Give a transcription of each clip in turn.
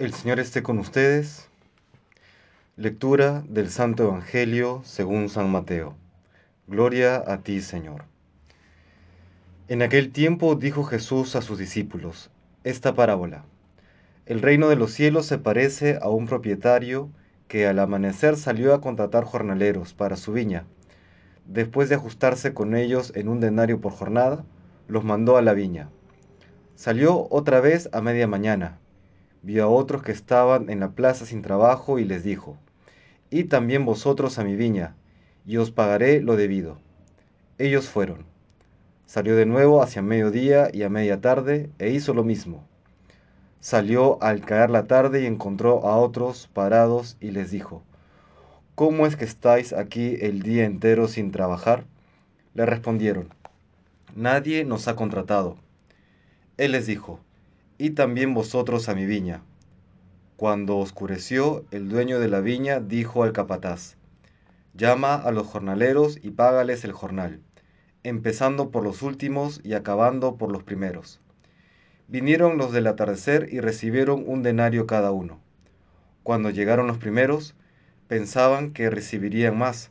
El Señor esté con ustedes. Lectura del Santo Evangelio según San Mateo. Gloria a ti, Señor. En aquel tiempo dijo Jesús a sus discípulos esta parábola. El reino de los cielos se parece a un propietario que al amanecer salió a contratar jornaleros para su viña. Después de ajustarse con ellos en un denario por jornada, los mandó a la viña. Salió otra vez a media mañana vio a otros que estaban en la plaza sin trabajo y les dijo, y también vosotros a mi viña, y os pagaré lo debido. Ellos fueron. Salió de nuevo hacia mediodía y a media tarde e hizo lo mismo. Salió al caer la tarde y encontró a otros parados y les dijo, ¿Cómo es que estáis aquí el día entero sin trabajar? Le respondieron, Nadie nos ha contratado. Él les dijo, y también vosotros a mi viña. Cuando oscureció, el dueño de la viña dijo al capataz, Llama a los jornaleros y págales el jornal, empezando por los últimos y acabando por los primeros. Vinieron los del atardecer y recibieron un denario cada uno. Cuando llegaron los primeros, pensaban que recibirían más,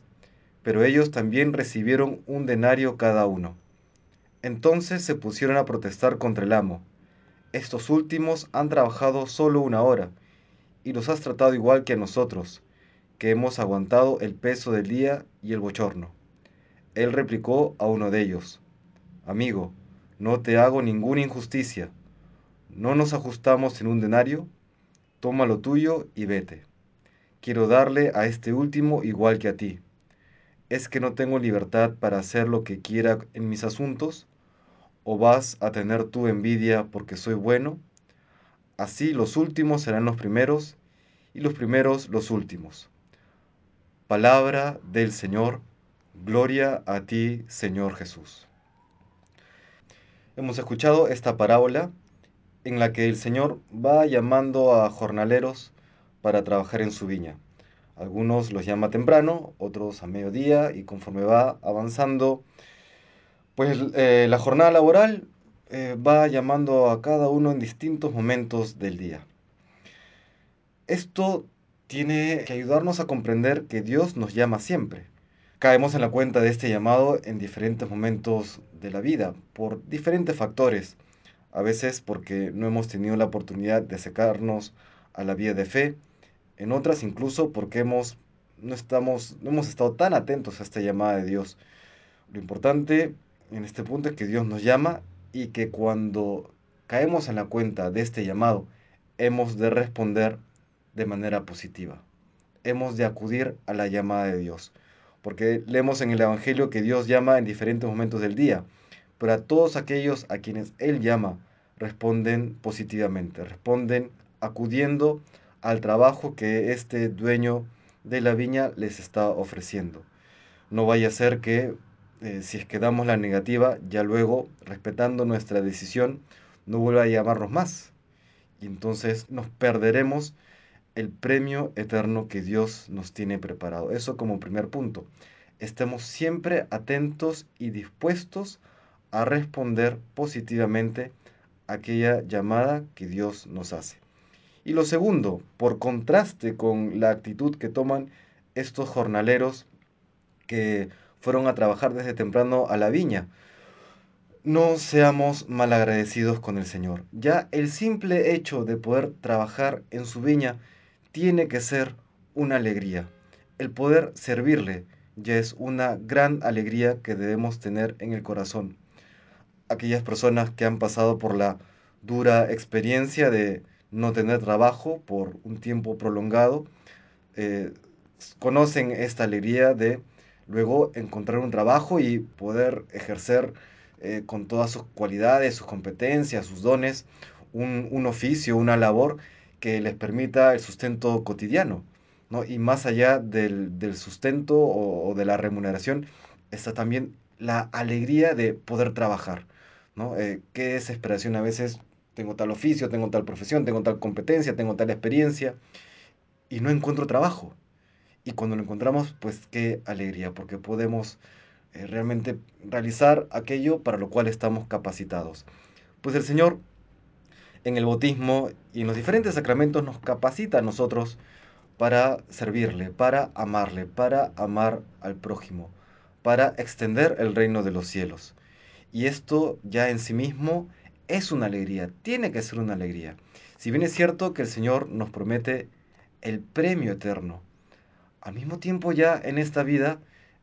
pero ellos también recibieron un denario cada uno. Entonces se pusieron a protestar contra el amo estos últimos han trabajado solo una hora y los has tratado igual que a nosotros, que hemos aguantado el peso del día y el bochorno. Él replicó a uno de ellos, Amigo, no te hago ninguna injusticia. ¿No nos ajustamos en un denario? Toma lo tuyo y vete. Quiero darle a este último igual que a ti. ¿Es que no tengo libertad para hacer lo que quiera en mis asuntos? ¿O vas a tener tu envidia porque soy bueno? Así los últimos serán los primeros y los primeros los últimos. Palabra del Señor, gloria a ti, Señor Jesús. Hemos escuchado esta parábola en la que el Señor va llamando a jornaleros para trabajar en su viña. Algunos los llama temprano, otros a mediodía y conforme va avanzando pues eh, la jornada laboral eh, va llamando a cada uno en distintos momentos del día. Esto tiene que ayudarnos a comprender que Dios nos llama siempre. Caemos en la cuenta de este llamado en diferentes momentos de la vida, por diferentes factores. A veces porque no hemos tenido la oportunidad de acercarnos a la vía de fe, en otras incluso porque hemos, no, estamos, no hemos estado tan atentos a esta llamada de Dios. Lo importante en este punto que Dios nos llama y que cuando caemos en la cuenta de este llamado, hemos de responder de manera positiva. Hemos de acudir a la llamada de Dios. Porque leemos en el Evangelio que Dios llama en diferentes momentos del día, pero a todos aquellos a quienes Él llama responden positivamente, responden acudiendo al trabajo que este dueño de la viña les está ofreciendo. No vaya a ser que eh, si es que damos la negativa, ya luego, respetando nuestra decisión, no vuelva a llamarnos más. Y entonces nos perderemos el premio eterno que Dios nos tiene preparado. Eso como primer punto. Estemos siempre atentos y dispuestos a responder positivamente aquella llamada que Dios nos hace. Y lo segundo, por contraste con la actitud que toman estos jornaleros que fueron a trabajar desde temprano a la viña. No seamos malagradecidos con el Señor. Ya el simple hecho de poder trabajar en su viña tiene que ser una alegría. El poder servirle ya es una gran alegría que debemos tener en el corazón. Aquellas personas que han pasado por la dura experiencia de no tener trabajo por un tiempo prolongado, eh, conocen esta alegría de luego encontrar un trabajo y poder ejercer eh, con todas sus cualidades, sus competencias, sus dones, un, oficio, una labor que les permita el sustento cotidiano. ¿no? Y más allá del, sustento o, de la remuneración, está también la alegría de poder trabajar. ¿no? Eh, qué desesperación a veces, tengo tal oficio, tengo tal profesión, tengo tal competencia, tengo tal experiencia, y no encuentro trabajo. Y cuando lo encontramos, pues qué alegría, porque podemos eh, realmente realizar aquello para lo cual estamos capacitados. Pues el Señor en el bautismo y en los diferentes sacramentos nos capacita a nosotros para servirle, para amarle, para amar al prójimo, para extender el reino de los cielos. Y esto ya en sí mismo es una alegría, tiene que ser una alegría. Si bien es cierto que el Señor nos promete el premio eterno, al mismo tiempo ya en esta vida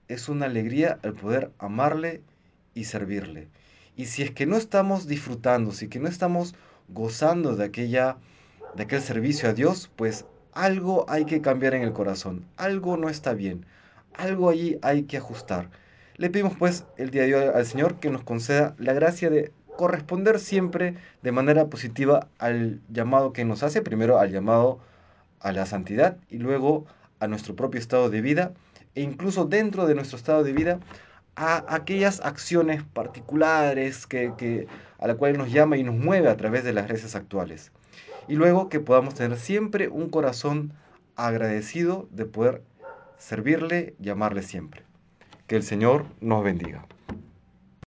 es una alegría el poder amarle y servirle. Y si es que no estamos disfrutando, si que no estamos gozando de aquella de aquel servicio a Dios, pues algo hay que cambiar en el corazón, algo no está bien, algo allí hay que ajustar. Le pedimos pues el día de hoy al Señor que nos conceda la gracia de corresponder siempre de manera positiva al llamado que nos hace, primero al llamado a la santidad y luego a nuestro propio estado de vida e incluso dentro de nuestro estado de vida a aquellas acciones particulares que, que, a la cual nos llama y nos mueve a través de las gracias actuales. Y luego que podamos tener siempre un corazón agradecido de poder servirle y amarle siempre. Que el Señor nos bendiga.